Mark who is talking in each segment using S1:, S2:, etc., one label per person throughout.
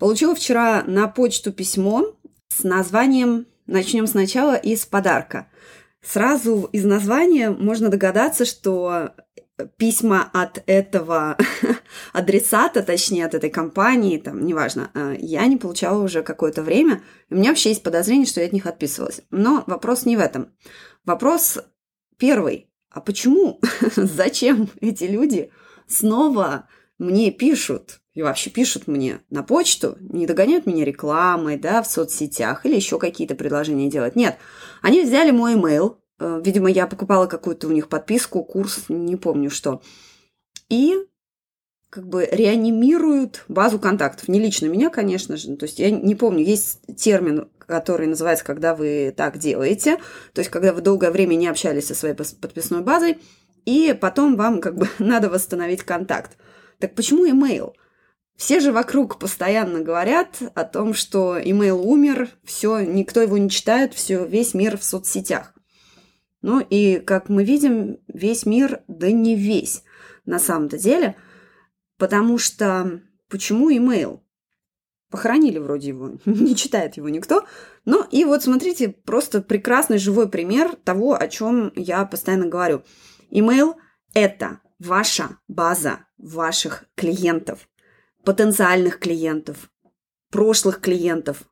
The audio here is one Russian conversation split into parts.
S1: Получила вчера на почту письмо с названием «Начнем сначала из подарка». Сразу из названия можно догадаться, что письма от этого адресата, точнее от этой компании, там, неважно, э, я не получала уже какое-то время. У меня вообще есть подозрение, что я от них отписывалась. Но вопрос не в этом. Вопрос первый. А почему, зачем эти люди снова мне пишут? И вообще пишут мне на почту, не догоняют меня рекламой, да, в соцсетях или еще какие-то предложения делать. Нет, они взяли мой email, Э, видимо, я покупала какую-то у них подписку, курс, не помню что. И как бы реанимируют базу контактов. Не лично меня, конечно же. То есть я не помню, есть термин, который называется, когда вы так делаете. То есть когда вы долгое время не общались со своей подписной базой, и потом вам как бы надо восстановить контакт. Так почему email? Все же вокруг постоянно говорят о том, что email умер, все, никто его не читает, все, весь мир в соцсетях. Ну и, как мы видим, весь мир, да не весь на самом-то деле, потому что почему имейл? Похоронили вроде его, не читает его никто. Ну и вот смотрите, просто прекрасный живой пример того, о чем я постоянно говорю. Имейл – это ваша база ваших клиентов, потенциальных клиентов, прошлых клиентов,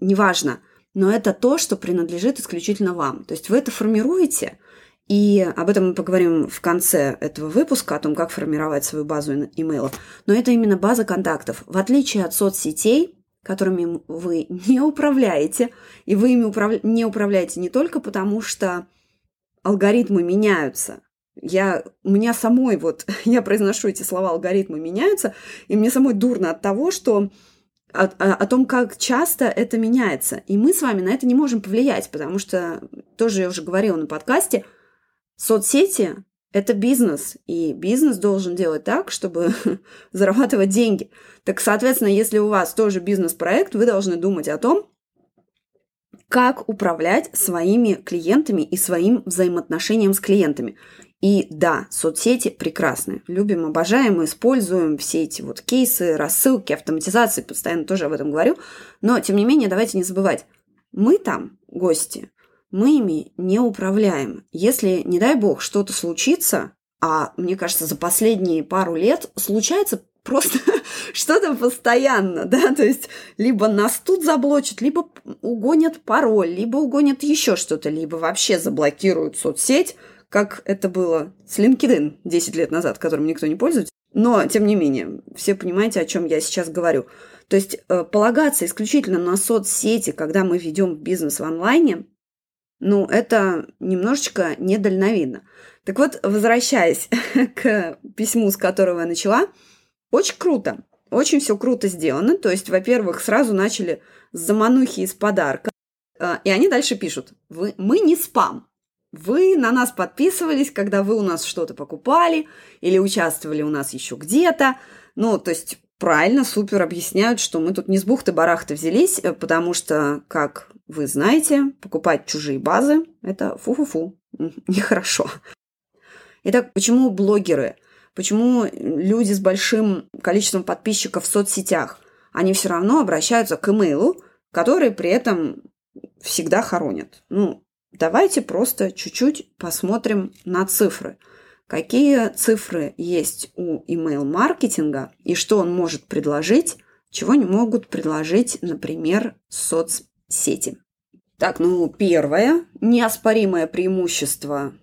S1: неважно – но это то, что принадлежит исключительно вам. То есть вы это формируете, и об этом мы поговорим в конце этого выпуска, о том, как формировать свою базу имейлов. Но это именно база контактов. В отличие от соцсетей, которыми вы не управляете, и вы ими управля... не управляете не только потому, что алгоритмы меняются. Я, у меня самой вот, я произношу эти слова, алгоритмы меняются, и мне самой дурно от того, что о, о, о том, как часто это меняется. И мы с вами на это не можем повлиять, потому что, тоже я уже говорила на подкасте, соцсети – это бизнес, и бизнес должен делать так, чтобы зарабатывать деньги. Так, соответственно, если у вас тоже бизнес-проект, вы должны думать о том, как управлять своими клиентами и своим взаимоотношением с клиентами. И да, соцсети прекрасны. Любим, обожаем, используем все эти вот кейсы, рассылки, автоматизации, постоянно тоже об этом говорю. Но, тем не менее, давайте не забывать, мы там гости, мы ими не управляем. Если, не дай бог, что-то случится, а мне кажется, за последние пару лет случается просто что-то постоянно, да, то есть либо нас тут заблочат, либо угонят пароль, либо угонят еще что-то, либо вообще заблокируют соцсеть, как это было с LinkedIn 10 лет назад, которым никто не пользуется. Но, тем не менее, все понимаете, о чем я сейчас говорю. То есть э, полагаться исключительно на соцсети, когда мы ведем бизнес в онлайне, ну, это немножечко недальновидно. Так вот, возвращаясь к письму, с которого я начала, очень круто. Очень все круто сделано. То есть, во-первых, сразу начали с заманухи из подарка. Э, и они дальше пишут. Вы, мы не спам. Вы на нас подписывались, когда вы у нас что-то покупали или участвовали у нас еще где-то. Ну, то есть правильно, супер объясняют, что мы тут не с бухты-барахты взялись, э, потому что, как вы знаете, покупать чужие базы – это фу-фу-фу, нехорошо. Итак, почему блогеры? Почему люди с большим количеством подписчиков в соцсетях? Они все равно обращаются к имейлу, который при этом всегда хоронят. Ну, Давайте просто чуть-чуть посмотрим на цифры. Какие цифры есть у email-маркетинга и что он может предложить, чего не могут предложить, например, соцсети. Так, ну, первое неоспоримое преимущество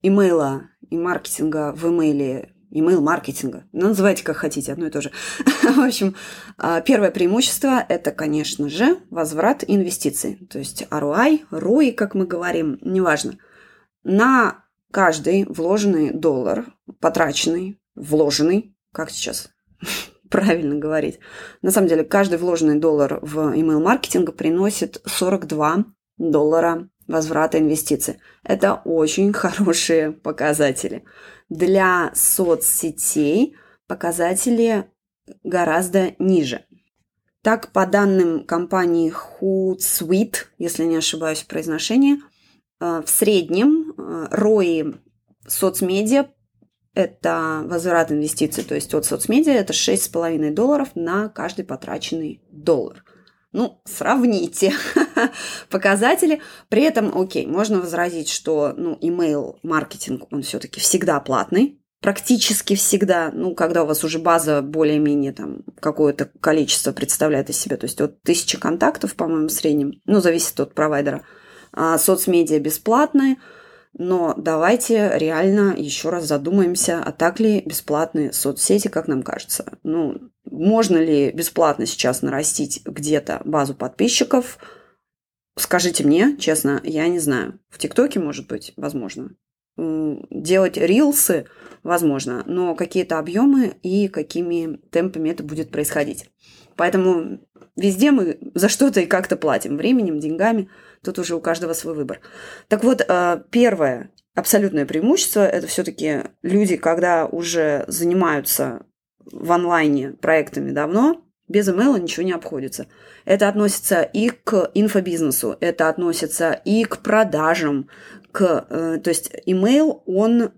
S1: имейла и маркетинга в имейле email-маркетинга. Ну, называйте как хотите, одно и то же. В общем, а, первое преимущество – это, конечно же, возврат инвестиций. То есть ROI, ROI, как мы говорим, неважно. На каждый вложенный доллар, потраченный, вложенный, как сейчас правильно говорить, на самом деле каждый вложенный доллар в email-маркетинг приносит 42 доллара возврата инвестиций. Это очень хорошие показатели. Для соцсетей показатели гораздо ниже. Так, по данным компании Hootsuite, если не ошибаюсь в произношении, э, в среднем ROI э, соцмедиа это возврат инвестиций, то есть от соцмедиа это 6,5 долларов на каждый потраченный доллар. Ну, сравните показатели. При этом, окей, можно возразить, что ну, email маркетинг, он все-таки всегда платный, практически всегда, ну, когда у вас уже база более-менее там какое-то количество представляет из себя, то есть от тысячи контактов, по-моему, в среднем, ну, зависит от провайдера, а соцмедиа бесплатные, но давайте реально еще раз задумаемся, а так ли бесплатные соцсети, как нам кажется. Ну, можно ли бесплатно сейчас нарастить где-то базу подписчиков? Скажите мне, честно, я не знаю. В ТикТоке, может быть, возможно. Делать рилсы – возможно, но какие-то объемы и какими темпами это будет происходить. Поэтому везде мы за что-то и как-то платим временем, деньгами. Тут уже у каждого свой выбор. Так вот, э, первое абсолютное преимущество – это все-таки люди, когда уже занимаются в онлайне проектами давно, без email ничего не обходится. Это относится и к инфобизнесу, это относится и к продажам, к, э, то есть email, он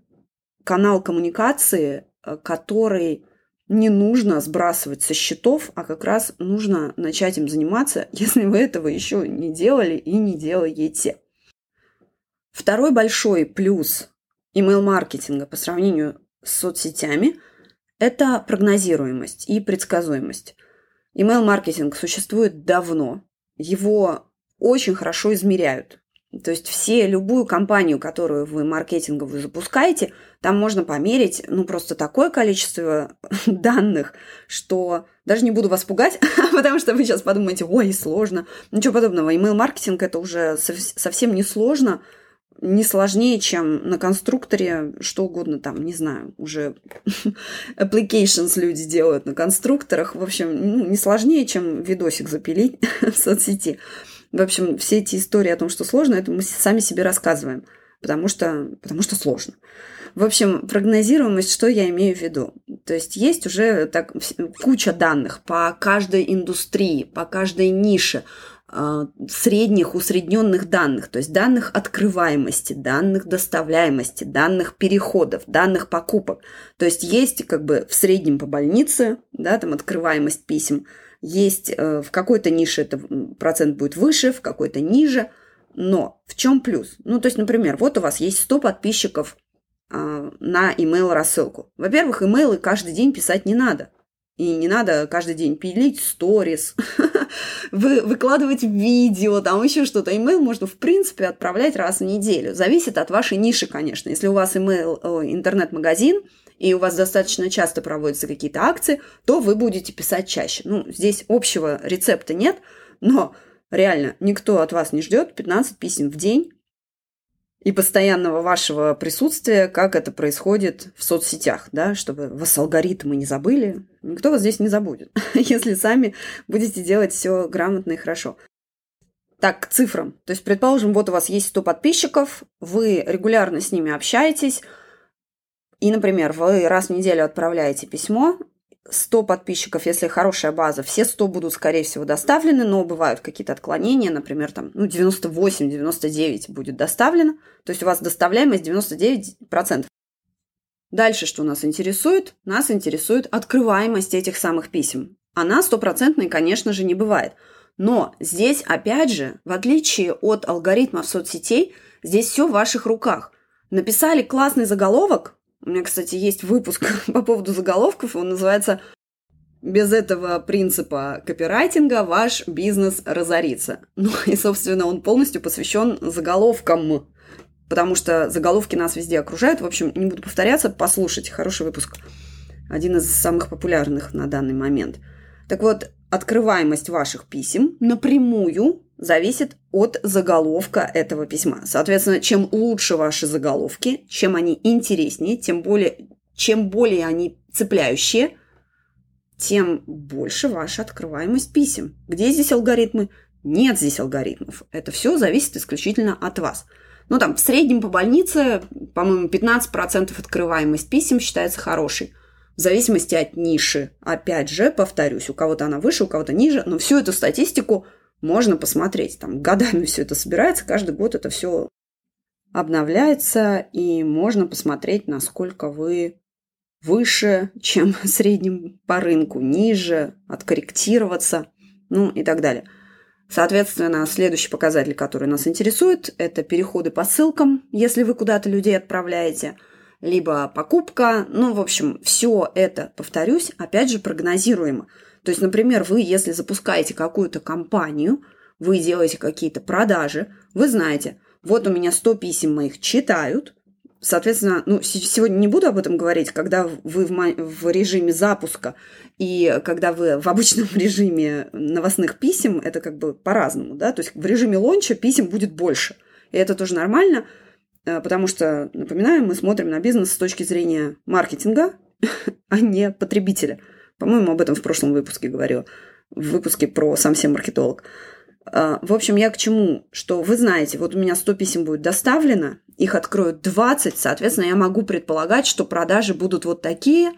S1: канал коммуникации, э, который не нужно сбрасывать со счетов, а как раз нужно начать им заниматься, если вы этого еще не делали и не делаете. Второй большой плюс email-маркетинга по сравнению с соцсетями – это прогнозируемость и предсказуемость. Email-маркетинг существует давно, его очень хорошо измеряют. То есть все, любую компанию, которую вы маркетинговую запускаете, там можно померить, ну, просто такое количество данных, что даже не буду вас пугать, потому что вы сейчас подумаете, ой, сложно. Ничего подобного. Email-маркетинг – это уже совсем не сложно, не сложнее, чем на конструкторе что угодно там, не знаю, уже applications люди делают на конструкторах. В общем, ну, не сложнее, чем видосик запилить в соцсети. В общем, все эти истории о том, что сложно, это мы сами себе рассказываем, потому что, потому что сложно. В общем, прогнозируемость, что я имею в виду? То есть есть уже так, куча данных по каждой индустрии, по каждой нише, а, средних, усредненных данных, то есть данных открываемости, данных доставляемости, данных переходов, данных покупок. То есть есть как бы в среднем по больнице, да, там открываемость писем – есть э, в какой-то нише это процент будет выше, в какой-то ниже. Но в чем плюс? Ну, то есть, например, вот у вас есть 100 подписчиков а, на email рассылку. Во-первых, имейлы каждый день писать не надо. И не надо каждый день пилить сторис, вы, выкладывать видео, там еще что-то. Email можно, в принципе, отправлять раз в неделю. Зависит от вашей ниши, конечно. Если у вас email, интернет-магазин, и у вас достаточно часто проводятся какие-то акции, то вы будете писать чаще. Ну, здесь общего рецепта нет, но реально никто от вас не ждет 15 писем в день и постоянного вашего присутствия, как это происходит в соцсетях, да, чтобы вас алгоритмы не забыли. Никто вас здесь не забудет, если сами будете делать все грамотно и хорошо. Так, к цифрам. То есть, предположим, вот у вас есть 100 подписчиков, вы регулярно с ними общаетесь, и, например, вы раз в неделю отправляете письмо, 100 подписчиков, если хорошая база, все 100 будут, скорее всего, доставлены, но бывают какие-то отклонения, например, там, ну, 98-99 будет доставлено, то есть у вас доставляемость 99%. Дальше что нас интересует? Нас интересует открываемость этих самых писем. Она стопроцентной, конечно же, не бывает. Но здесь, опять же, в отличие от алгоритмов соцсетей, здесь все в ваших руках. Написали классный заголовок, у меня, кстати, есть выпуск по поводу заголовков, он называется без этого принципа копирайтинга ваш бизнес разорится. Ну и, собственно, он полностью посвящен заголовкам, потому что заголовки нас везде окружают. В общем, не буду повторяться, послушайте, хороший выпуск. Один из самых популярных на данный момент. Так вот, открываемость ваших писем напрямую зависит от заголовка этого письма. Соответственно, чем лучше ваши заголовки, чем они интереснее, тем более, чем более они цепляющие, тем больше ваша открываемость писем. Где здесь алгоритмы? Нет здесь алгоритмов. Это все зависит исключительно от вас. Ну, там, в среднем по больнице, по-моему, 15% открываемость писем считается хорошей. В зависимости от ниши. Опять же, повторюсь, у кого-то она выше, у кого-то ниже, но всю эту статистику можно посмотреть. Там годами все это собирается, каждый год это все обновляется, и можно посмотреть, насколько вы выше, чем средним по рынку, ниже, откорректироваться, ну и так далее. Соответственно, следующий показатель, который нас интересует, это переходы по ссылкам, если вы куда-то людей отправляете, либо покупка. Ну, в общем, все это, повторюсь, опять же, прогнозируемо. То есть, например, вы, если запускаете какую-то компанию, вы делаете какие-то продажи, вы знаете, вот у меня 100 писем моих читают, Соответственно, ну, сегодня не буду об этом говорить, когда вы в, в режиме запуска и когда вы в обычном режиме новостных писем, это как бы по-разному, да, то есть в режиме лонча писем будет больше. И это тоже нормально, э, потому что, напоминаю, мы смотрим на бизнес с точки зрения маркетинга, а не потребителя. По-моему, об этом в прошлом выпуске говорила, в выпуске про сам себе маркетолог. А, в общем, я к чему? Что вы знаете, вот у меня 100 писем будет доставлено, их откроют 20, соответственно, я могу предполагать, что продажи будут вот такие,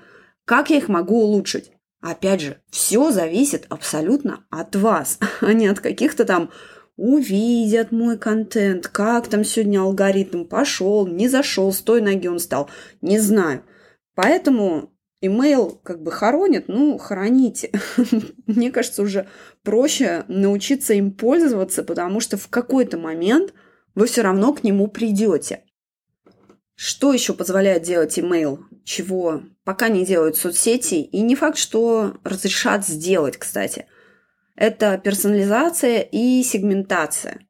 S1: как я их могу улучшить. Опять же, все зависит абсолютно от вас, а не от каких-то там увидят мой контент, как там сегодня алгоритм пошел, не зашел, с той ноги он стал, не знаю. Поэтому Имейл как бы хоронит, ну, хороните. Мне кажется, уже проще научиться им пользоваться, потому что в какой-то момент вы все равно к нему придете. Что еще позволяет делать имейл? Чего пока не делают соцсети? И не факт, что разрешат сделать, кстати. Это персонализация и сегментация.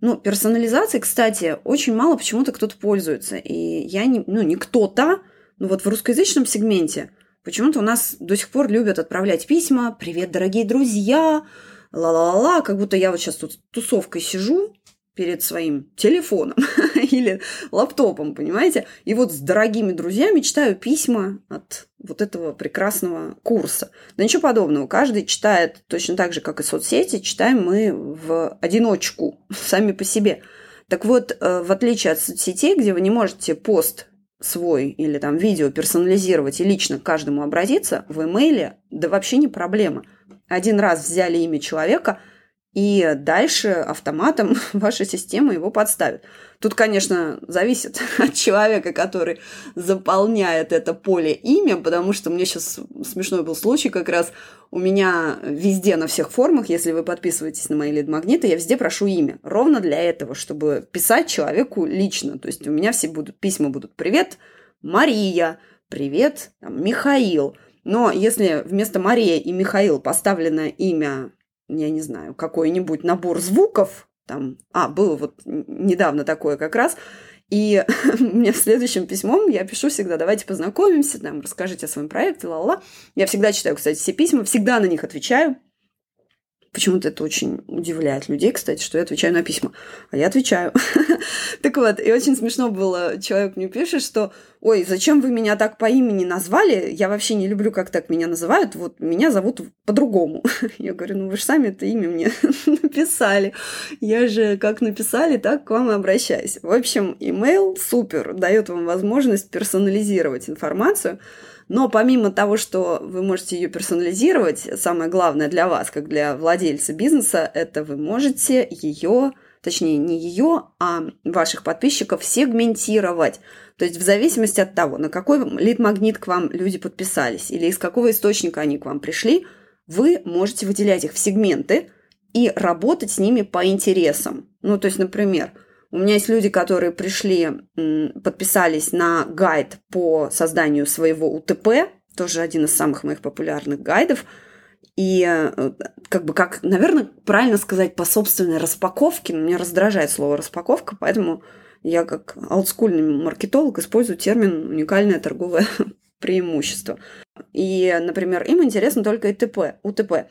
S1: Ну, персонализацией, кстати, очень мало почему-то кто-то пользуется. И я не, ну, не кто-то, но вот в русскоязычном сегменте почему-то у нас до сих пор любят отправлять письма «Привет, дорогие друзья!» ла-ла-ла, как будто я вот сейчас тут тусовкой сижу, перед своим телефоном или лаптопом, понимаете? И вот с дорогими друзьями читаю письма от вот этого прекрасного курса. Да ничего подобного. Каждый читает точно так же, как и соцсети, читаем мы в одиночку, сами по себе. Так вот, э, в отличие от соцсетей, где вы не можете пост свой или там видео персонализировать и лично к каждому обратиться, в имейле, да вообще не проблема. Один раз взяли имя человека – и дальше автоматом ваша система его подставит. Тут, конечно, зависит от человека, который заполняет это поле имя, потому что мне сейчас смешной был случай как раз. У меня везде на всех формах, если вы подписываетесь на мои лид-магниты, я везде прошу имя. Ровно для этого, чтобы писать человеку лично. То есть у меня все будут письма будут «Привет, Мария», «Привет, там, Михаил». Но если вместо Мария и Михаил поставлено имя я не знаю, какой-нибудь набор звуков, там, а, было вот недавно такое как раз, и мне в следующем письмом я пишу всегда, давайте познакомимся, там, расскажите о своем проекте, ла-ла. Я всегда читаю, кстати, все письма, всегда на них отвечаю. Почему-то это очень удивляет людей, кстати, что я отвечаю на письма. А я отвечаю. так вот, и очень смешно было, человек мне пишет, что «Ой, зачем вы меня так по имени назвали? Я вообще не люблю, как так меня называют. Вот меня зовут по-другому». я говорю, ну вы же сами это имя мне написали. Я же как написали, так к вам и обращаюсь. В общем, имейл супер, дает вам возможность персонализировать информацию, но помимо того, что вы можете ее персонализировать, самое главное для вас, как для владельца бизнеса, это вы можете ее, точнее не ее, а ваших подписчиков сегментировать. То есть в зависимости от того, на какой лид-магнит к вам люди подписались или из какого источника они к вам пришли, вы можете выделять их в сегменты и работать с ними по интересам. Ну, то есть, например, у меня есть люди, которые пришли, подписались на гайд по созданию своего УТП, тоже один из самых моих популярных гайдов. И э, как бы, как, наверное, правильно сказать, по собственной распаковке, но меня раздражает слово распаковка, поэтому я как олдскульный маркетолог использую термин уникальное торговое преимущество. И, например, им интересно только ИТП, УТП.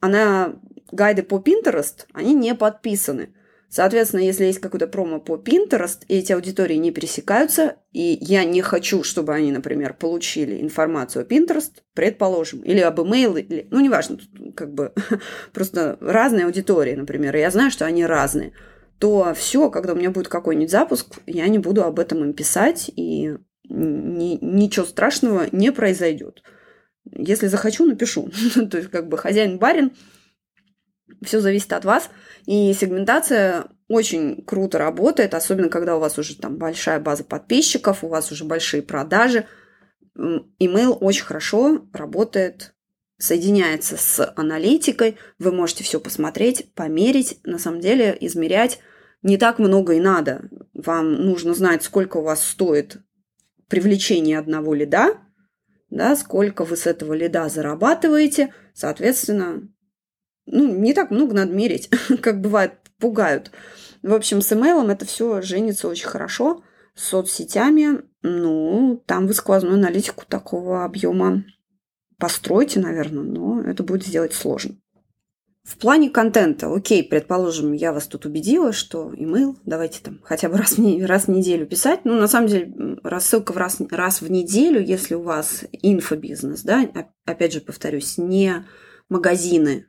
S1: А на гайды по Pinterest они не подписаны. Соответственно, если есть какой-то промо по Pinterest, эти аудитории не пересекаются, и я не хочу, чтобы они, например, получили информацию о Pinterest, предположим, или об email, или, ну, неважно, как бы просто разные аудитории, например, и я знаю, что они разные, то все, когда у меня будет какой-нибудь запуск, я не буду об этом им писать, и ни, ничего страшного не произойдет. Если захочу, напишу. то есть, как бы хозяин-барин – все зависит от вас. И сегментация очень круто работает, особенно когда у вас уже там большая база подписчиков, у вас уже большие продажи. email очень хорошо работает, соединяется с аналитикой. Вы можете все посмотреть, померить, на самом деле измерять не так много и надо. Вам нужно знать, сколько у вас стоит привлечение одного лида, да, сколько вы с этого лида зарабатываете, соответственно, ну, не так много надо мерить, как бывает, пугают. В общем, с имейлом это все женится очень хорошо. С соцсетями, ну, там вы сквозную аналитику такого объема постройте, наверное, но это будет сделать сложно. В плане контента, окей, предположим, я вас тут убедила, что email давайте там хотя бы раз в, раз в неделю писать. Ну, на самом деле, рассылка в раз, раз в неделю, если у вас инфобизнес, да, опять же повторюсь, не магазины,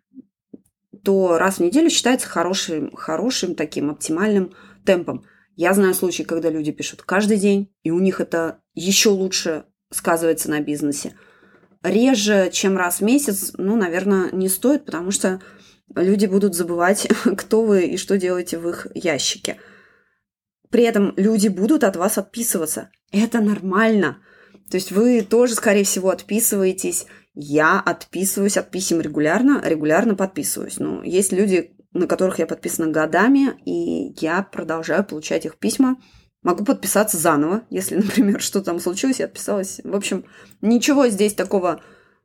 S1: то раз в неделю считается хорошим, хорошим таким оптимальным темпом. Я знаю случаи, когда люди пишут каждый день, и у них это еще лучше сказывается на бизнесе. Реже, чем раз в месяц, ну, наверное, не стоит, потому что люди будут забывать, кто вы и что делаете в их ящике. При этом люди будут от вас отписываться. Это нормально. То есть вы тоже, скорее всего, отписываетесь. Я отписываюсь от писем регулярно, регулярно подписываюсь. Ну, есть люди, на которых я подписана годами, и я продолжаю получать их письма. Могу подписаться заново, если, например, что там случилось, я отписалась. В общем, ничего здесь такого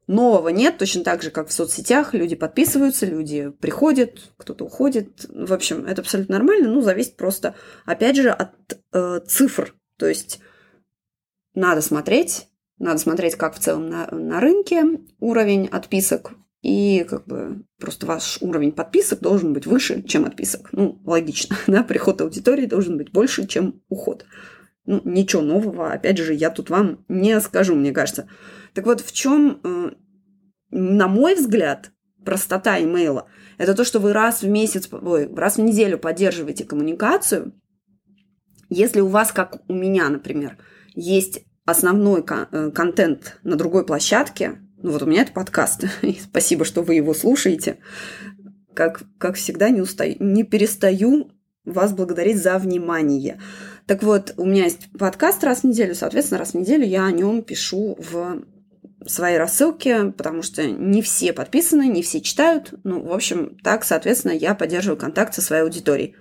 S1: Нового нет, точно так же, как в соцсетях. Люди подписываются, люди приходят, кто-то уходит. В общем, это абсолютно нормально. Ну, зависит просто, опять же, от э, цифр. То есть надо смотреть, надо смотреть, как в целом на, на рынке уровень отписок. И как бы просто ваш уровень подписок должен быть выше, чем отписок. Ну, логично, да, приход аудитории должен быть больше, чем уход. Ну, ничего нового, опять же, я тут вам не скажу, мне кажется. Так вот, в чем, э, на мой взгляд, простота имейла? Это то, что вы раз в месяц, ой, раз в неделю поддерживаете коммуникацию. Если у вас, как у меня, например, есть основной э, контент на другой площадке, ну вот у меня это подкаст, и спасибо, что вы его слушаете, как, как всегда не, устаю, не перестаю вас благодарить за внимание. Так вот, у меня есть подкаст раз в неделю, соответственно, раз в неделю я о нем пишу в свои рассылки, потому что не все подписаны, не все читают. Ну, в общем, так, соответственно, я поддерживаю контакт со своей аудиторией.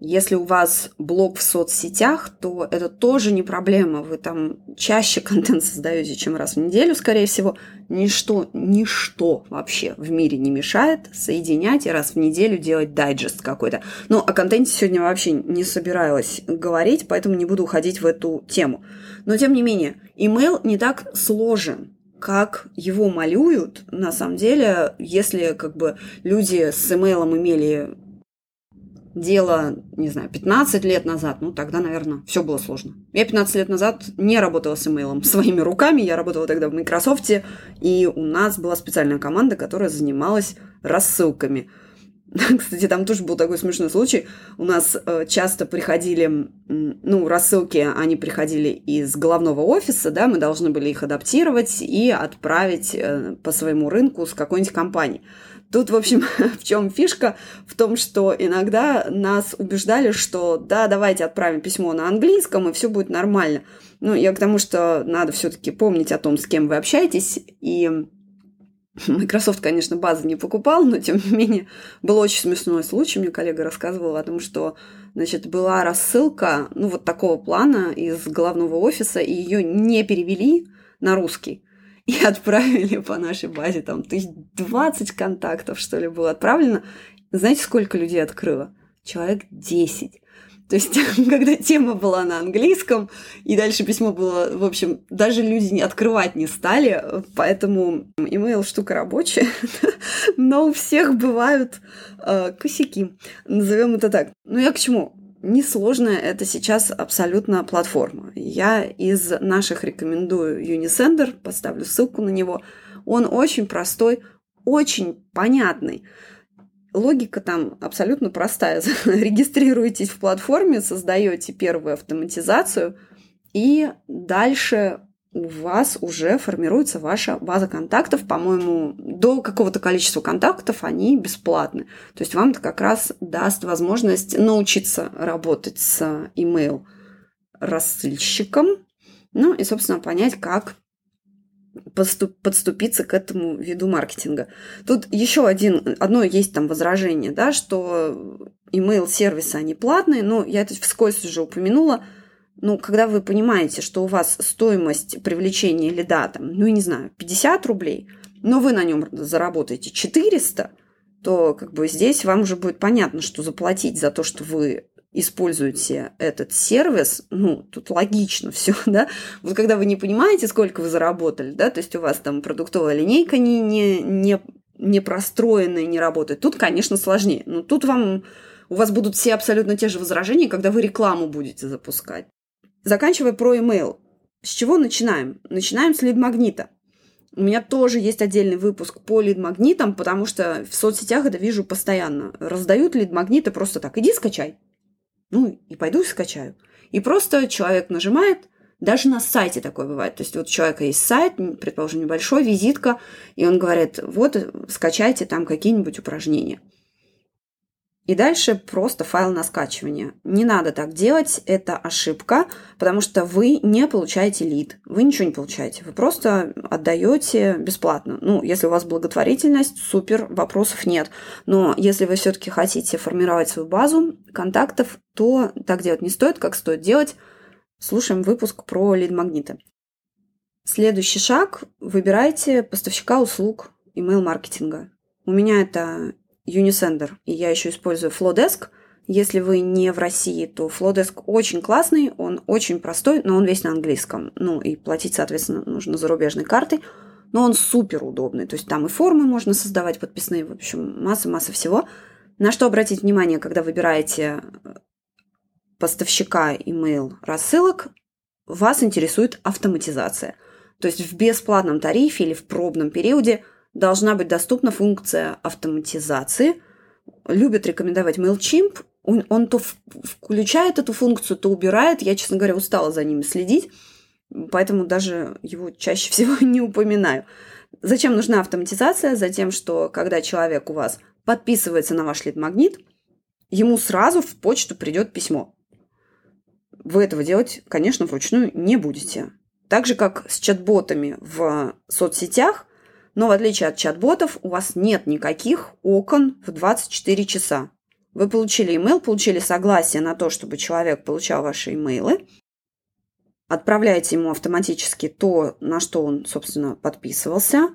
S1: Если у вас блог в соцсетях, то это тоже не проблема. Вы там чаще контент создаете, чем раз в неделю, скорее всего. Ничто, ничто вообще в мире не мешает соединять и раз в неделю делать дайджест какой-то. Ну, о контенте сегодня вообще не собиралась говорить, поэтому не буду уходить в эту тему. Но, тем не менее, имейл не так сложен как его малюют, на самом деле, если как бы люди с имейлом имели дело, не знаю, 15 лет назад, ну, тогда, наверное, все было сложно. Я 15 лет назад не работала с имейлом своими руками, я работала тогда в Microsoft, и у нас была специальная команда, которая занималась рассылками. Кстати, там тоже был такой смешной случай. У нас э, часто приходили, ну, рассылки, они приходили из головного офиса, да, мы должны были их адаптировать и отправить э, по своему рынку с какой-нибудь компанией. Тут, в общем, в чем фишка? В том, что иногда нас убеждали, что да, давайте отправим письмо на английском, и все будет нормально. Ну, я к тому, что надо все-таки помнить о том, с кем вы общаетесь, и Microsoft, конечно, базы не покупал, но тем не менее был очень смешной случай. Мне коллега рассказывал о том, что значит, была рассылка, ну, вот такого плана из главного офиса, и ее не перевели на русский и отправили по нашей базе, там, тысяч двадцать контактов, что ли, было отправлено. Знаете, сколько людей открыло? Человек 10. То есть, когда тема была на английском, и дальше письмо было, в общем, даже люди не открывать не стали, поэтому email штука рабочая, но у всех бывают э, косяки, назовем это так. Ну я к чему? Несложная это сейчас абсолютно платформа. Я из наших рекомендую Unisender, поставлю ссылку на него. Он очень простой, очень понятный. Логика там абсолютно простая. Регистрируетесь в платформе, создаете первую автоматизацию, и дальше у вас уже формируется ваша база контактов. По-моему, до какого-то количества контактов они бесплатны. То есть вам это как раз даст возможность научиться работать с email рассыльщиком, Ну и, собственно, понять, как подступиться к этому виду маркетинга. Тут еще один, одно есть там возражение, да, что email-сервисы, они платные, но я это вскользь уже упомянула, ну, когда вы понимаете, что у вас стоимость привлечения лида, там, ну, не знаю, 50 рублей, но вы на нем заработаете 400, то как бы здесь вам уже будет понятно, что заплатить за то, что вы используете этот сервис, ну, тут логично все, да. Вот когда вы не понимаете, сколько вы заработали, да, то есть у вас там продуктовая линейка не, не, не, не простроенная, не работает, тут, конечно, сложнее. Но тут вам, у вас будут все абсолютно те же возражения, когда вы рекламу будете запускать. Заканчивая про email. С чего начинаем? Начинаем с лид-магнита. У меня тоже есть отдельный выпуск по лид-магнитам, потому что в соцсетях это вижу постоянно. Раздают лид-магниты просто так. Иди скачай. Ну, и пойду скачаю. И просто человек нажимает, даже на сайте такое бывает. То есть вот у человека есть сайт, предположим, небольшой, визитка, и он говорит, вот скачайте там какие-нибудь упражнения. И дальше просто файл на скачивание. Не надо так делать, это ошибка, потому что вы не получаете лид, вы ничего не получаете, вы просто отдаете бесплатно. Ну, если у вас благотворительность, супер, вопросов нет. Но если вы все-таки хотите формировать свою базу контактов, то так делать не стоит, как стоит делать. Слушаем выпуск про лид-магниты. Следующий шаг – выбирайте поставщика услуг email-маркетинга. У меня это Unisender, и я еще использую Flowdesk. Если вы не в России, то Flowdesk очень классный, он очень простой, но он весь на английском. Ну и платить, соответственно, нужно зарубежной картой. Но он супер удобный. То есть там и формы можно создавать подписные, в общем, масса-масса всего. На что обратить внимание, когда выбираете э, поставщика email рассылок, вас интересует автоматизация. То есть в бесплатном тарифе или в пробном периоде – должна быть доступна функция автоматизации. Любят рекомендовать MailChimp. Он, он то включает эту функцию, то убирает. Я, честно говоря, устала за ними следить, поэтому даже его чаще всего не упоминаю. Зачем нужна автоматизация? Затем, что когда человек у вас подписывается на ваш лид-магнит, ему сразу в почту придет письмо. Вы этого делать, конечно, вручную не будете. Так же, как с чат-ботами в соцсетях, но в отличие от чат-ботов, у вас нет никаких окон в 24 часа. Вы получили email, получили согласие на то, чтобы человек получал ваши имейлы, отправляете ему автоматически то, на что он, собственно, подписывался.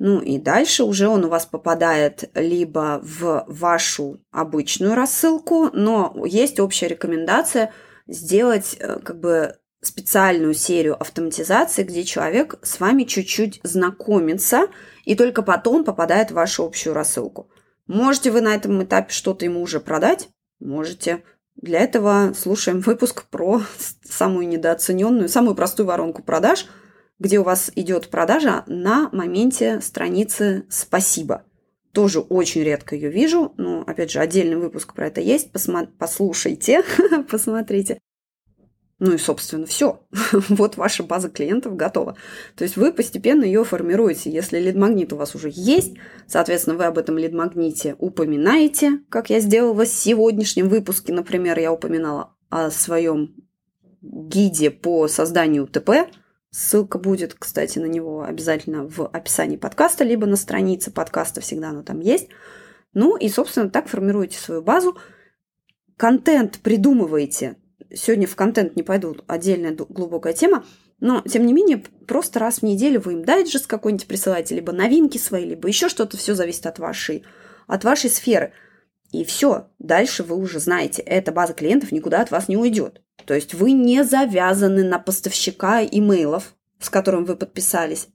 S1: Ну и дальше уже он у вас попадает либо в вашу обычную рассылку, но есть общая рекомендация сделать э, как бы специальную серию автоматизации, где человек с вами чуть-чуть знакомится и только потом попадает в вашу общую рассылку. Можете вы на этом этапе что-то ему уже продать? Можете. Для этого слушаем выпуск про самую недооцененную, самую простую воронку продаж, где у вас идет продажа на моменте страницы «Спасибо». Тоже очень редко ее вижу, но, опять же, отдельный выпуск про это есть. Посма- послушайте, посмотрите. Ну и, собственно, все. вот ваша база клиентов готова. То есть вы постепенно ее формируете. Если лид-магнит у вас уже есть, соответственно, вы об этом лид-магните упоминаете, как я сделала в сегодняшнем выпуске. Например, я упоминала о своем гиде по созданию ТП. Ссылка будет, кстати, на него обязательно в описании подкаста, либо на странице подкаста, всегда она там есть. Ну и, собственно, так формируете свою базу. Контент придумываете сегодня в контент не пойду, отдельная глубокая тема, но, тем не менее, просто раз в неделю вы им дайджест какой-нибудь присылаете, либо новинки свои, либо еще что-то, все зависит от вашей, от вашей сферы. И все, дальше вы уже знаете, эта база клиентов никуда от вас не уйдет. То есть вы не завязаны на поставщика имейлов, с которым вы подписались.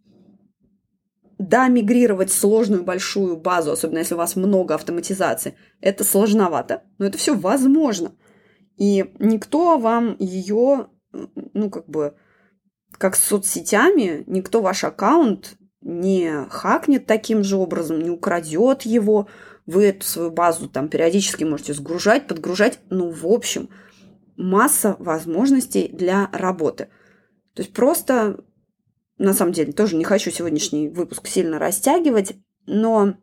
S1: Да, мигрировать сложную большую базу, особенно если у вас много автоматизации, это сложновато, но это все возможно – и никто вам ее, ну, как бы, как с соцсетями, никто ваш аккаунт не хакнет таким же образом, не украдет его. Вы эту свою базу там периодически можете сгружать, подгружать. Ну, в общем, масса возможностей для работы. То есть просто, на самом деле, тоже не хочу сегодняшний выпуск сильно растягивать, но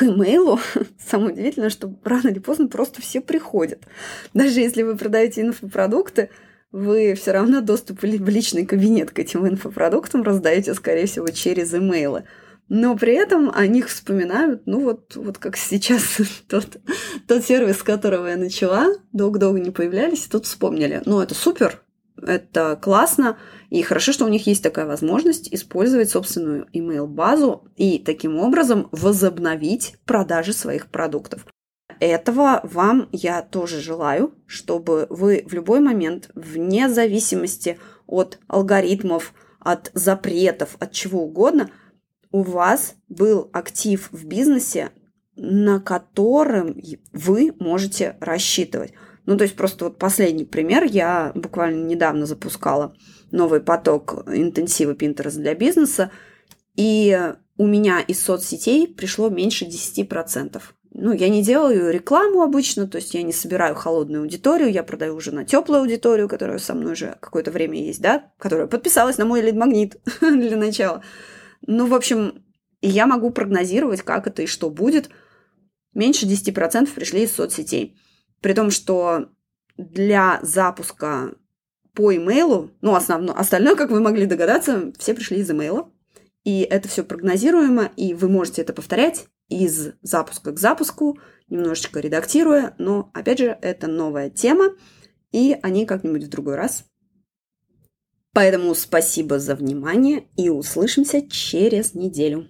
S1: к имейлу, самое удивительное, что рано или поздно просто все приходят. Даже если вы продаете инфопродукты, вы все равно доступ в личный кабинет к этим инфопродуктам раздаете, скорее всего, через имейлы. Но при этом о них вспоминают, ну вот, вот как сейчас тот, тот сервис, с которого я начала, долго-долго не появлялись, и тут вспомнили. Ну, это супер, это классно, и хорошо, что у них есть такая возможность использовать собственную email-базу и таким образом возобновить продажи своих продуктов. Этого вам я тоже желаю, чтобы вы в любой момент, вне зависимости от алгоритмов, от запретов, от чего угодно, у вас был актив в бизнесе, на котором вы можете рассчитывать. Ну, то есть просто вот последний пример. Я буквально недавно запускала новый поток интенсива Pinterest для бизнеса, и у меня из соцсетей пришло меньше 10%. Ну, я не делаю рекламу обычно, то есть я не собираю холодную аудиторию, я продаю уже на теплую аудиторию, которая со мной уже какое-то время есть, да, которая подписалась на мой лид-магнит для начала. Ну, в общем, я могу прогнозировать, как это и что будет. Меньше 10% пришли из соцсетей. При том, что для запуска по имейлу, ну, основно, остальное, как вы могли догадаться, все пришли из имейла. И это все прогнозируемо, и вы можете это повторять из запуска к запуску, немножечко редактируя, но, опять же, это новая тема, и они как-нибудь в другой раз. Поэтому спасибо за внимание и услышимся через неделю.